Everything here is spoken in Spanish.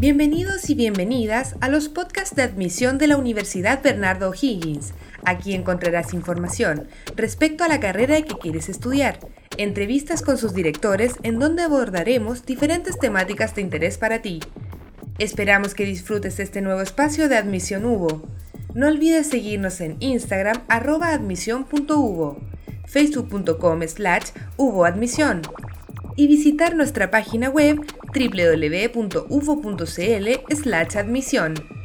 Bienvenidos y bienvenidas a los podcasts de admisión de la Universidad Bernardo O'Higgins. Aquí encontrarás información respecto a la carrera que quieres estudiar, entrevistas con sus directores en donde abordaremos diferentes temáticas de interés para ti. Esperamos que disfrutes este nuevo espacio de Admisión Hugo. No olvides seguirnos en Instagram arroba admisión.hugo, facebook.com slash hugoadmisión y visitar nuestra página web www.ufo.cl/admisión.